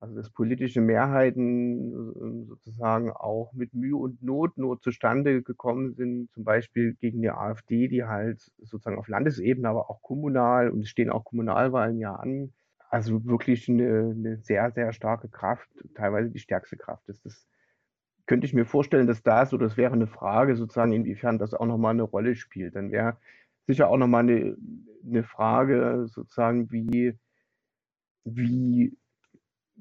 Also dass politische Mehrheiten ähm, sozusagen auch mit Mühe und Not nur zustande gekommen sind, zum Beispiel gegen die AfD, die halt sozusagen auf Landesebene, aber auch kommunal, und es stehen auch Kommunalwahlen ja an, also wirklich eine, eine sehr, sehr starke Kraft, teilweise die stärkste Kraft ist. Das könnte ich mir vorstellen, dass das, oder das wäre eine Frage sozusagen, inwiefern das auch nochmal eine Rolle spielt. Dann wäre sicher auch nochmal eine, eine Frage sozusagen, wie, wie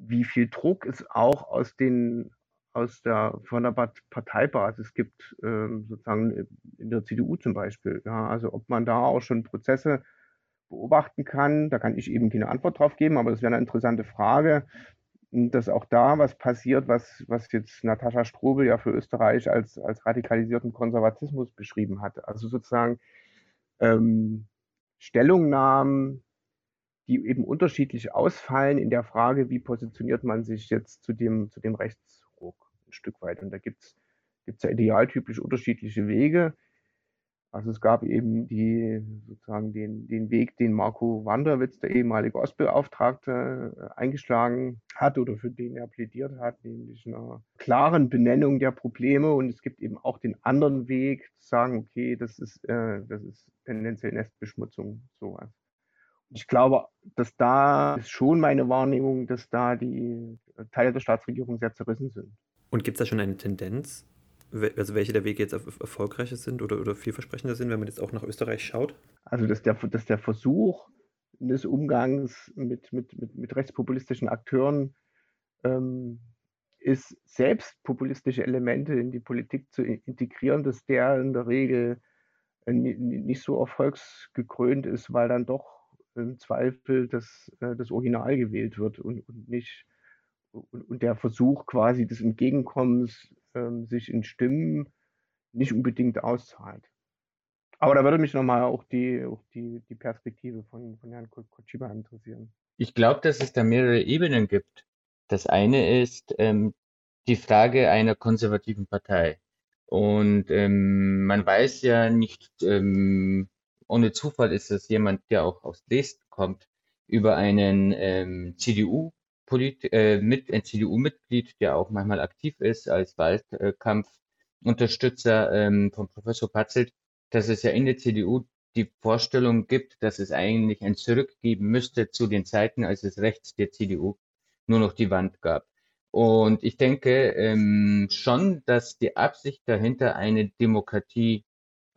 wie viel Druck es auch aus den aus der von der Parteibasis gibt, ähm, sozusagen in der CDU zum Beispiel. Ja, also ob man da auch schon Prozesse beobachten kann, da kann ich eben keine Antwort drauf geben, aber das wäre eine interessante Frage, dass auch da was passiert, was, was jetzt Natascha Strobel ja für Österreich als, als radikalisierten Konservatismus beschrieben hat. Also sozusagen ähm, Stellungnahmen die eben unterschiedlich ausfallen in der Frage, wie positioniert man sich jetzt zu dem, zu dem Rechtsruck ein Stück weit. Und da gibt es ja idealtypisch unterschiedliche Wege. Also es gab eben die, sozusagen den, den Weg, den Marco Wanderwitz, der ehemalige Ostbeauftragte, äh, eingeschlagen hat oder für den er plädiert hat, nämlich einer klaren Benennung der Probleme. Und es gibt eben auch den anderen Weg, zu sagen, okay, das ist, äh, das ist tendenziell Nestbeschmutzung, sowas ich glaube, dass da ist schon meine Wahrnehmung, dass da die Teile der Staatsregierung sehr zerrissen sind. Und gibt es da schon eine Tendenz, also welche der Wege jetzt erfolgreicher sind oder, oder vielversprechender sind, wenn man jetzt auch nach Österreich schaut? Also dass der, dass der Versuch des Umgangs mit, mit, mit, mit rechtspopulistischen Akteuren ähm, ist, selbst populistische Elemente in die Politik zu integrieren, dass der in der Regel äh, nicht so erfolgsgekrönt ist, weil dann doch im Zweifel das, äh, das Original gewählt wird und, und nicht und, und, der Versuch quasi des Entgegenkommens ähm, sich in Stimmen nicht unbedingt auszahlt. Aber da würde mich nochmal auch die, auch die, die Perspektive von, von Herrn Kotschiba interessieren. Ich glaube, dass es da mehrere Ebenen gibt. Das eine ist ähm, die Frage einer konservativen Partei. Und ähm, man weiß ja nicht, ähm, ohne Zufall ist es jemand, der auch aus Dresden kommt, über einen ähm, CDU äh, mit, ein CDU-Mitglied, der auch manchmal aktiv ist als Wahlkampfunterstützer ähm, von Professor Patzelt, dass es ja in der CDU die Vorstellung gibt, dass es eigentlich ein Zurück geben müsste zu den Zeiten, als es rechts der CDU nur noch die Wand gab. Und ich denke ähm, schon, dass die Absicht dahinter eine Demokratie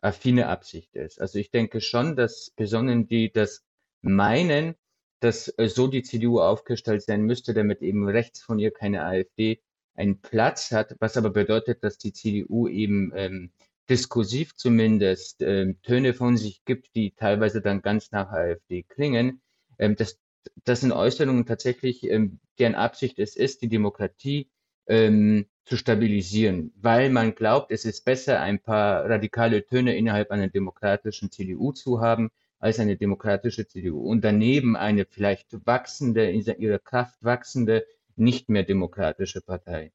affine Absicht ist. Also ich denke schon, dass Personen, die das meinen, dass äh, so die CDU aufgestellt sein müsste, damit eben rechts von ihr keine AfD einen Platz hat, was aber bedeutet, dass die CDU eben ähm, diskursiv zumindest ähm, Töne von sich gibt, die teilweise dann ganz nach AfD klingen. Ähm, das, das sind Äußerungen tatsächlich, ähm, deren Absicht es ist, die Demokratie ähm, zu stabilisieren, weil man glaubt, es ist besser, ein paar radikale Töne innerhalb einer demokratischen CDU zu haben, als eine demokratische CDU und daneben eine vielleicht wachsende, in ihrer Kraft wachsende, nicht mehr demokratische Partei.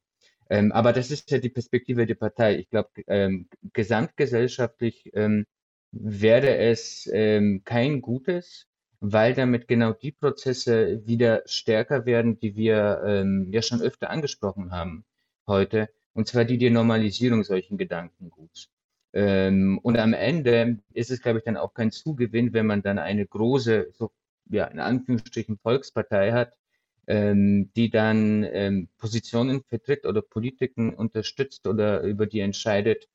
Ähm, aber das ist ja die Perspektive der Partei. Ich glaube, ähm, gesamtgesellschaftlich ähm, wäre es ähm, kein gutes, weil damit genau die Prozesse wieder stärker werden, die wir ähm, ja schon öfter angesprochen haben heute, und zwar die der Normalisierung solchen Gedankenguts. Ähm, und am Ende ist es, glaube ich, dann auch kein Zugewinn, wenn man dann eine große, so, ja, in Anführungsstrichen Volkspartei hat, ähm, die dann ähm, Positionen vertritt oder Politiken unterstützt oder über die entscheidet,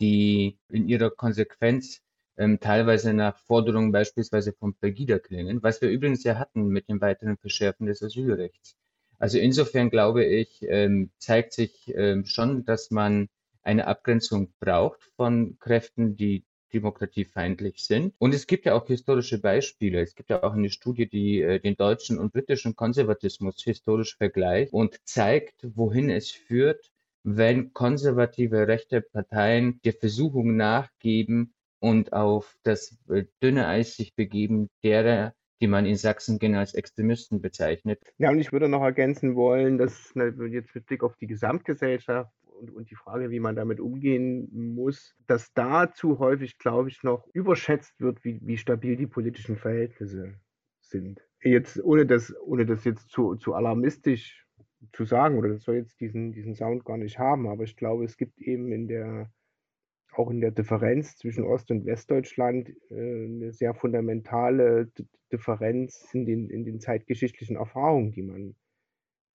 die in ihrer Konsequenz ähm, teilweise nach Forderungen beispielsweise von Pegida klingen, was wir übrigens ja hatten mit dem weiteren Verschärfen des Asylrechts. Also insofern glaube ich, ähm, zeigt sich ähm, schon, dass man eine Abgrenzung braucht von Kräften, die demokratiefeindlich sind. Und es gibt ja auch historische Beispiele. Es gibt ja auch eine Studie, die äh, den deutschen und britischen Konservatismus historisch vergleicht und zeigt, wohin es führt, wenn konservative rechte Parteien der Versuchung nachgeben und auf das äh, dünne Eis sich begeben, derer, die man in Sachsen gerne als Extremisten bezeichnet. Ja, und ich würde noch ergänzen wollen, dass jetzt mit Blick auf die Gesamtgesellschaft und, und die Frage, wie man damit umgehen muss, dass dazu häufig, glaube ich, noch überschätzt wird, wie, wie stabil die politischen Verhältnisse sind. Jetzt, ohne das, ohne das jetzt zu, zu alarmistisch zu sagen, oder das soll jetzt diesen, diesen Sound gar nicht haben, aber ich glaube, es gibt eben in der, auch in der Differenz zwischen Ost- und Westdeutschland äh, eine sehr fundamentale Differenz in den, in den zeitgeschichtlichen Erfahrungen, die man,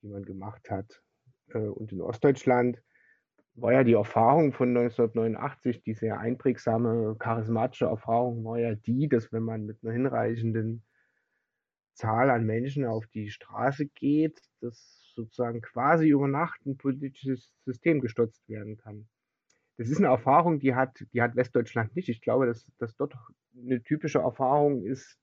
die man gemacht hat. Äh, und in Ostdeutschland war ja die Erfahrung von 1989, die sehr einprägsame, charismatische Erfahrung, war ja die, dass wenn man mit einer hinreichenden Zahl an Menschen auf die Straße geht, dass sozusagen quasi über Nacht ein politisches System gestürzt werden kann. Das ist eine Erfahrung, die hat, die hat Westdeutschland nicht. Ich glaube, dass, dass dort eine typische Erfahrung ist,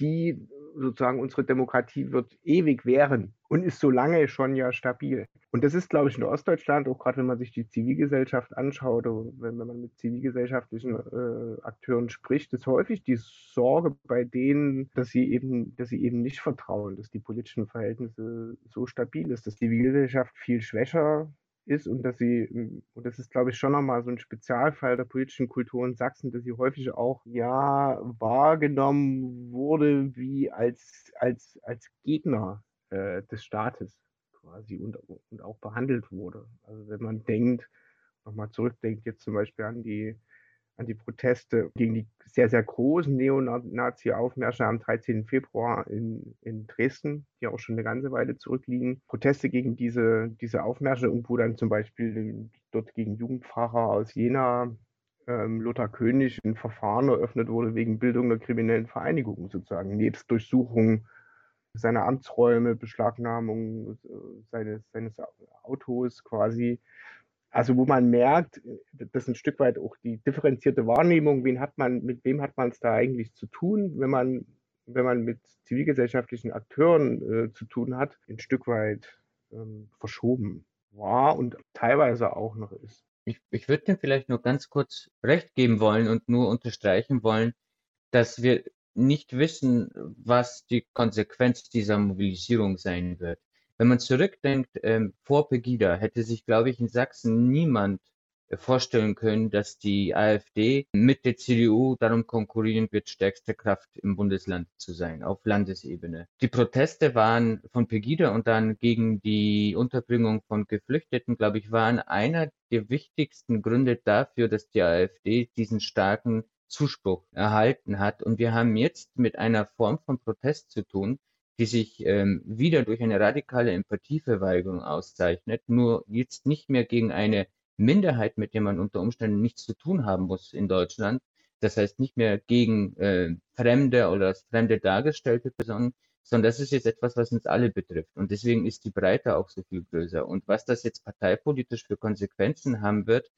die sozusagen unsere Demokratie wird ewig währen und ist so lange schon ja stabil. Und das ist, glaube ich, in Ostdeutschland, auch gerade wenn man sich die Zivilgesellschaft anschaut oder wenn, wenn man mit zivilgesellschaftlichen äh, Akteuren spricht, ist häufig die Sorge bei denen, dass sie eben, dass sie eben nicht vertrauen, dass die politischen Verhältnisse so stabil ist, dass die Zivilgesellschaft viel schwächer ist und dass sie, und das ist, glaube ich, schon nochmal so ein Spezialfall der politischen Kultur in Sachsen, dass sie häufig auch ja wahrgenommen wurde wie als, als, als Gegner äh, des Staates quasi und, und auch behandelt wurde. Also wenn man denkt, nochmal zurückdenkt jetzt zum Beispiel an die an die Proteste gegen die sehr, sehr großen Neonazi-Aufmärsche am 13. Februar in, in Dresden, die auch schon eine ganze Weile zurückliegen. Proteste gegen diese, diese Aufmärsche und wo dann zum Beispiel dort gegen Jugendpfarrer aus Jena ähm, Lothar König ein Verfahren eröffnet wurde wegen Bildung einer kriminellen Vereinigung sozusagen, nebst Durchsuchung seiner Amtsräume, Beschlagnahmung äh, seines, seines Autos quasi also wo man merkt, das ist ein Stück weit auch die differenzierte Wahrnehmung, wen hat man, mit wem hat man es da eigentlich zu tun, wenn man, wenn man mit zivilgesellschaftlichen Akteuren äh, zu tun hat, ein Stück weit ähm, verschoben war und teilweise auch noch ist. Ich, ich würde dir vielleicht nur ganz kurz recht geben wollen und nur unterstreichen wollen, dass wir nicht wissen, was die Konsequenz dieser Mobilisierung sein wird. Wenn man zurückdenkt, ähm, vor Pegida hätte sich, glaube ich, in Sachsen niemand äh, vorstellen können, dass die AfD mit der CDU darum konkurrieren wird, stärkste Kraft im Bundesland zu sein, auf Landesebene. Die Proteste waren von Pegida und dann gegen die Unterbringung von Geflüchteten, glaube ich, waren einer der wichtigsten Gründe dafür, dass die AfD diesen starken Zuspruch erhalten hat. Und wir haben jetzt mit einer Form von Protest zu tun, die sich ähm, wieder durch eine radikale Empathieverweigerung auszeichnet, nur jetzt nicht mehr gegen eine Minderheit, mit der man unter Umständen nichts zu tun haben muss in Deutschland. Das heißt nicht mehr gegen äh, Fremde oder als Fremde dargestellte Personen, sondern das ist jetzt etwas, was uns alle betrifft. Und deswegen ist die Breite auch so viel größer. Und was das jetzt parteipolitisch für Konsequenzen haben wird,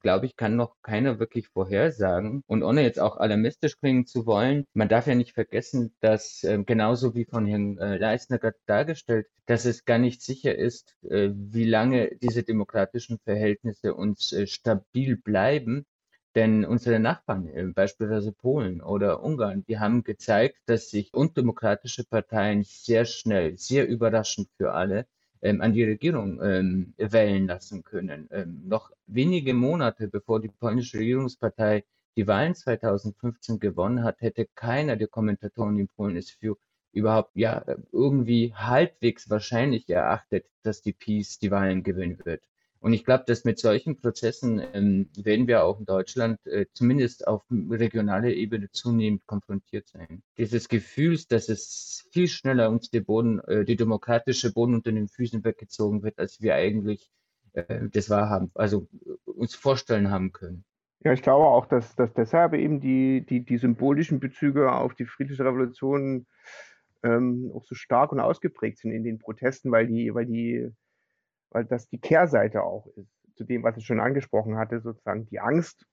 glaube ich, kann noch keiner wirklich vorhersagen. Und ohne jetzt auch alarmistisch klingen zu wollen, man darf ja nicht vergessen, dass äh, genauso wie von Herrn äh, Leisner gerade dargestellt, dass es gar nicht sicher ist, äh, wie lange diese demokratischen Verhältnisse uns äh, stabil bleiben. Denn unsere Nachbarn, äh, beispielsweise Polen oder Ungarn, die haben gezeigt, dass sich undemokratische Parteien sehr schnell, sehr überraschend für alle an die Regierung ähm, wählen lassen können. Ähm, noch wenige Monate bevor die polnische Regierungspartei die Wahlen 2015 gewonnen hat, hätte keiner der Kommentatoren in Polen es für überhaupt ja irgendwie halbwegs wahrscheinlich erachtet, dass die Peace die Wahlen gewinnen wird. Und ich glaube, dass mit solchen Prozessen ähm, werden wir auch in Deutschland äh, zumindest auf regionaler Ebene zunehmend konfrontiert sein. Dieses Gefühls, dass es viel schneller uns der Boden, äh, die demokratische Boden unter den Füßen weggezogen wird, als wir eigentlich äh, das wahrhaben, also uns vorstellen haben können. Ja, ich glaube auch, dass, dass deshalb eben die, die, die symbolischen Bezüge auf die friedliche Revolution ähm, auch so stark und ausgeprägt sind in den Protesten, weil die, weil die weil das die Kehrseite auch ist, zu dem, was ich schon angesprochen hatte, sozusagen die Angst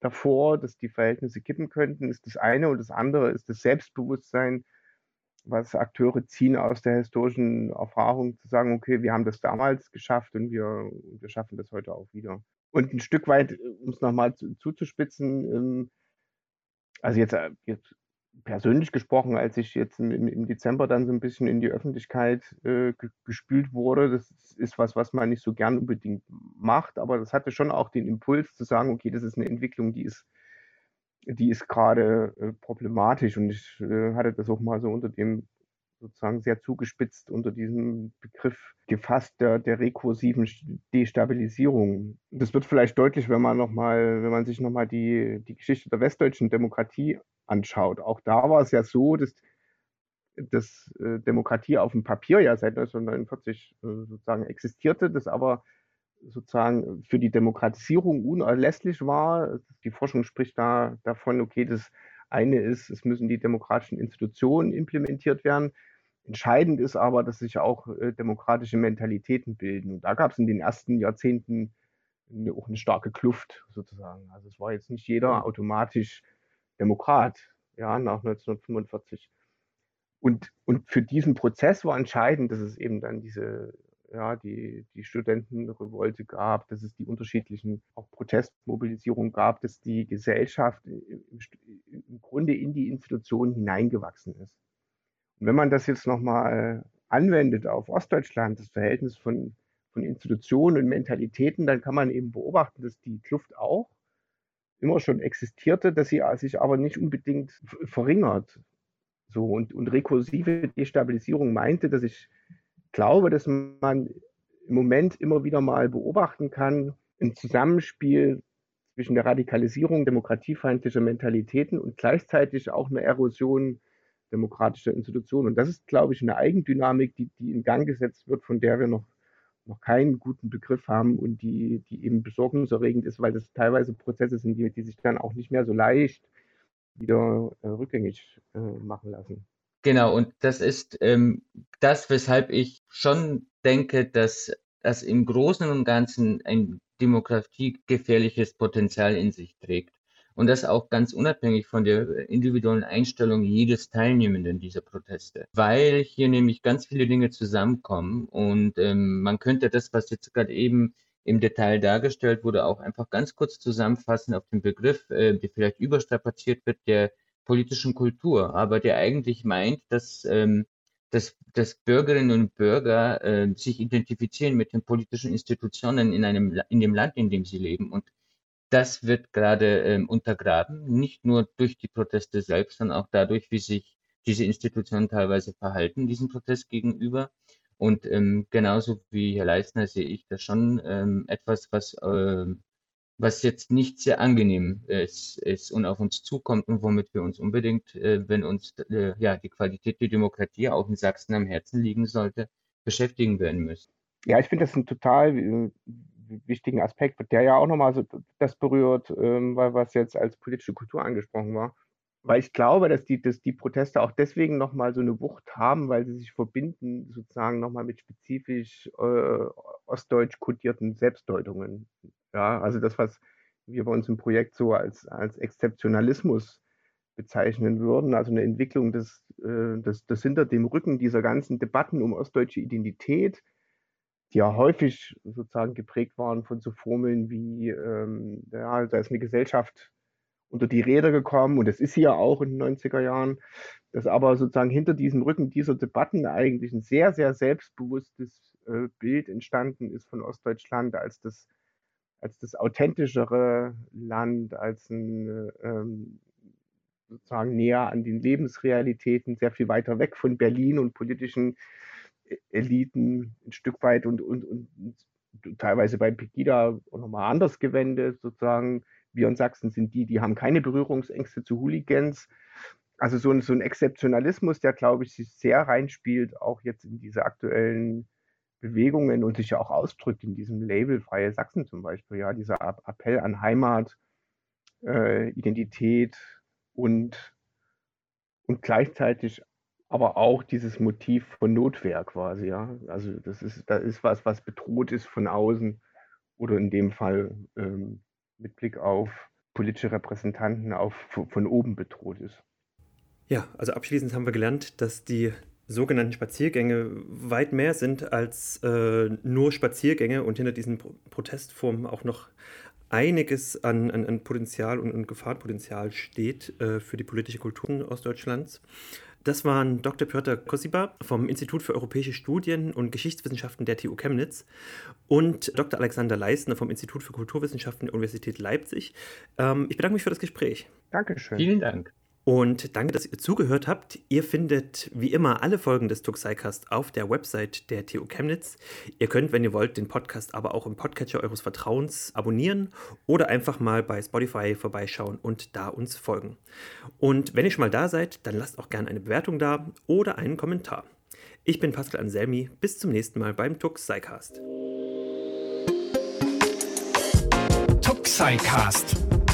davor, dass die Verhältnisse kippen könnten, ist das eine und das andere ist das Selbstbewusstsein, was Akteure ziehen aus der historischen Erfahrung, zu sagen, okay, wir haben das damals geschafft und wir, wir schaffen das heute auch wieder. Und ein Stück weit, um es nochmal zu, zuzuspitzen, ähm, also jetzt, äh, jetzt persönlich gesprochen, als ich jetzt im, im, Dezember dann so ein bisschen in die Öffentlichkeit äh, gespült wurde, das ist was, was man nicht so gern unbedingt macht, aber das hatte schon auch den Impuls zu sagen, okay, das ist eine Entwicklung, die ist, die ist gerade äh, problematisch und ich äh, hatte das auch mal so unter dem sozusagen sehr zugespitzt unter diesem Begriff gefasst der, der rekursiven Destabilisierung. Das wird vielleicht deutlich, wenn man noch mal, wenn man sich nochmal die, die Geschichte der westdeutschen Demokratie anschaut. Auch da war es ja so, dass, dass äh, Demokratie auf dem Papier ja seit 1949 äh, sozusagen existierte, das aber sozusagen für die Demokratisierung unerlässlich war. Die Forschung spricht da davon, okay, das eine ist, es müssen die demokratischen Institutionen implementiert werden. Entscheidend ist aber, dass sich auch äh, demokratische Mentalitäten bilden. Und da gab es in den ersten Jahrzehnten eine, auch eine starke Kluft sozusagen. Also es war jetzt nicht jeder automatisch Demokrat, ja, nach 1945. Und, und für diesen Prozess war entscheidend, dass es eben dann diese, ja, die, die Studentenrevolte gab, dass es die unterschiedlichen auch Protestmobilisierungen gab, dass die Gesellschaft im, im Grunde in die Institutionen hineingewachsen ist. Und wenn man das jetzt nochmal anwendet auf Ostdeutschland, das Verhältnis von, von Institutionen und Mentalitäten, dann kann man eben beobachten, dass die Kluft auch immer schon existierte, dass sie sich aber nicht unbedingt verringert. So, und, und rekursive Destabilisierung meinte, dass ich glaube, dass man im Moment immer wieder mal beobachten kann, ein Zusammenspiel zwischen der Radikalisierung demokratiefeindlicher Mentalitäten und gleichzeitig auch eine Erosion demokratischer Institutionen. Und das ist, glaube ich, eine Eigendynamik, die, die in Gang gesetzt wird, von der wir noch noch keinen guten Begriff haben und die, die eben besorgniserregend ist, weil das teilweise Prozesse sind, die, die sich dann auch nicht mehr so leicht wieder äh, rückgängig äh, machen lassen. Genau, und das ist ähm, das, weshalb ich schon denke, dass das im Großen und Ganzen ein demokratiegefährliches Potenzial in sich trägt. Und das auch ganz unabhängig von der individuellen Einstellung jedes Teilnehmenden dieser Proteste. Weil hier nämlich ganz viele Dinge zusammenkommen und ähm, man könnte das, was jetzt gerade eben im Detail dargestellt wurde, auch einfach ganz kurz zusammenfassen auf den Begriff, äh, der vielleicht überstrapaziert wird, der politischen Kultur, aber der eigentlich meint, dass, ähm, dass, dass Bürgerinnen und Bürger äh, sich identifizieren mit den politischen Institutionen in einem in dem Land, in dem sie leben und das wird gerade ähm, untergraben, nicht nur durch die Proteste selbst, sondern auch dadurch, wie sich diese Institutionen teilweise verhalten, diesem Protest gegenüber. Und ähm, genauso wie Herr Leisner sehe ich das schon ähm, etwas, was, äh, was jetzt nicht sehr angenehm ist, ist und auf uns zukommt und womit wir uns unbedingt, äh, wenn uns äh, ja die Qualität der Demokratie auch in Sachsen am Herzen liegen sollte, beschäftigen werden müssen. Ja, ich finde das ein total äh, wichtigen Aspekt, der ja auch nochmal so das berührt, ähm, was jetzt als politische Kultur angesprochen war. Weil ich glaube, dass die, dass die Proteste auch deswegen nochmal so eine Wucht haben, weil sie sich verbinden, sozusagen nochmal mit spezifisch äh, ostdeutsch kodierten Selbstdeutungen. Ja, also das, was wir bei uns im Projekt so als, als Exzeptionalismus bezeichnen würden, also eine Entwicklung des, äh, des, des hinter dem Rücken dieser ganzen Debatten um ostdeutsche Identität ja häufig sozusagen geprägt waren von so Formeln wie, ähm, ja, da ist eine Gesellschaft unter die Räder gekommen und das ist sie ja auch in den 90er Jahren, dass aber sozusagen hinter diesem Rücken dieser Debatten eigentlich ein sehr, sehr selbstbewusstes äh, Bild entstanden ist von Ostdeutschland als das, als das authentischere Land, als ein ähm, sozusagen näher an den Lebensrealitäten, sehr viel weiter weg von Berlin und politischen Eliten ein Stück weit und, und, und teilweise bei Pegida nochmal anders gewendet, sozusagen. Wir in Sachsen sind die, die haben keine Berührungsängste zu Hooligans. Also so ein, so ein Exzeptionalismus, der, glaube ich, sich sehr reinspielt, auch jetzt in diese aktuellen Bewegungen und sich ja auch ausdrückt in diesem Label Freie Sachsen zum Beispiel. Ja, dieser Appell an Heimat, äh, Identität und, und gleichzeitig aber auch dieses Motiv von Notwehr quasi, ja. Also das ist, da ist was, was bedroht ist von außen oder in dem Fall ähm, mit Blick auf politische Repräsentanten auf, von oben bedroht ist. Ja, also abschließend haben wir gelernt, dass die sogenannten Spaziergänge weit mehr sind als äh, nur Spaziergänge und hinter diesen Pro Protestformen auch noch einiges an, an, an Potenzial und, und Gefahrenpotenzial steht äh, für die politische Kultur Ostdeutschlands. Das waren Dr. Piotr Kosiba vom Institut für Europäische Studien und Geschichtswissenschaften der TU Chemnitz und Dr. Alexander Leistner vom Institut für Kulturwissenschaften der Universität Leipzig. Ähm, ich bedanke mich für das Gespräch. Dankeschön. Vielen Dank. Und danke, dass ihr zugehört habt. Ihr findet wie immer alle Folgen des Tuxicast auf der Website der TU Chemnitz. Ihr könnt, wenn ihr wollt, den Podcast aber auch im Podcatcher eures Vertrauens abonnieren oder einfach mal bei Spotify vorbeischauen und da uns folgen. Und wenn ihr schon mal da seid, dann lasst auch gerne eine Bewertung da oder einen Kommentar. Ich bin Pascal Anselmi. Bis zum nächsten Mal beim Tuxicast. Tuxicast